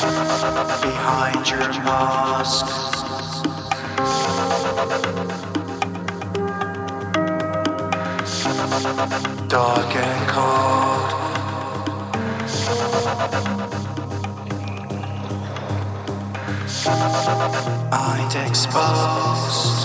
behind your mask. Dark and cold. Mind exposed.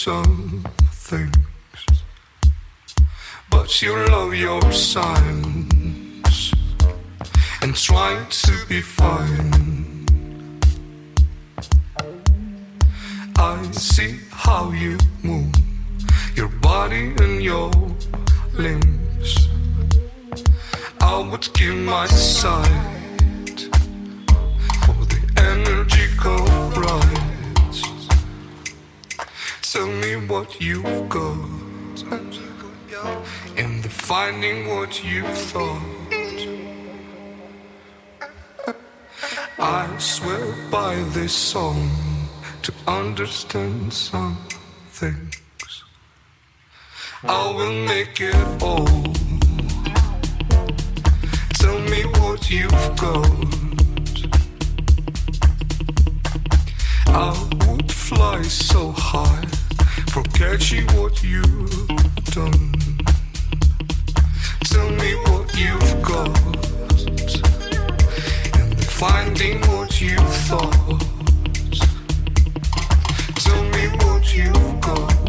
Some things. But you love your silence and try to be fine. I see how you move your body and your limbs. I would give my sight What you've got and the finding what you thought. I swear by this song to understand some things. I will make it all. Tell me what you've got. I would fly so high catching what you've done. Tell me what you've got and finding what you thought. Tell me what you've got.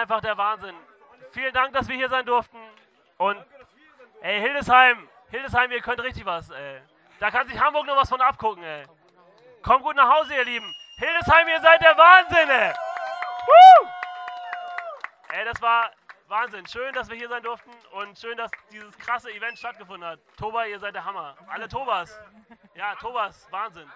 Einfach der Wahnsinn. Vielen Dank, dass wir hier sein durften. Und, ey, Hildesheim, Hildesheim, ihr könnt richtig was, ey. Da kann sich Hamburg noch was von abgucken, ey. Kommt gut nach Hause, ihr Lieben. Hildesheim, ihr seid der Wahnsinn, ey. Woo! Ey, das war Wahnsinn. Schön, dass wir hier sein durften und schön, dass dieses krasse Event stattgefunden hat. Toba, ihr seid der Hammer. Alle Tobas. Ja, Tobas, Wahnsinn.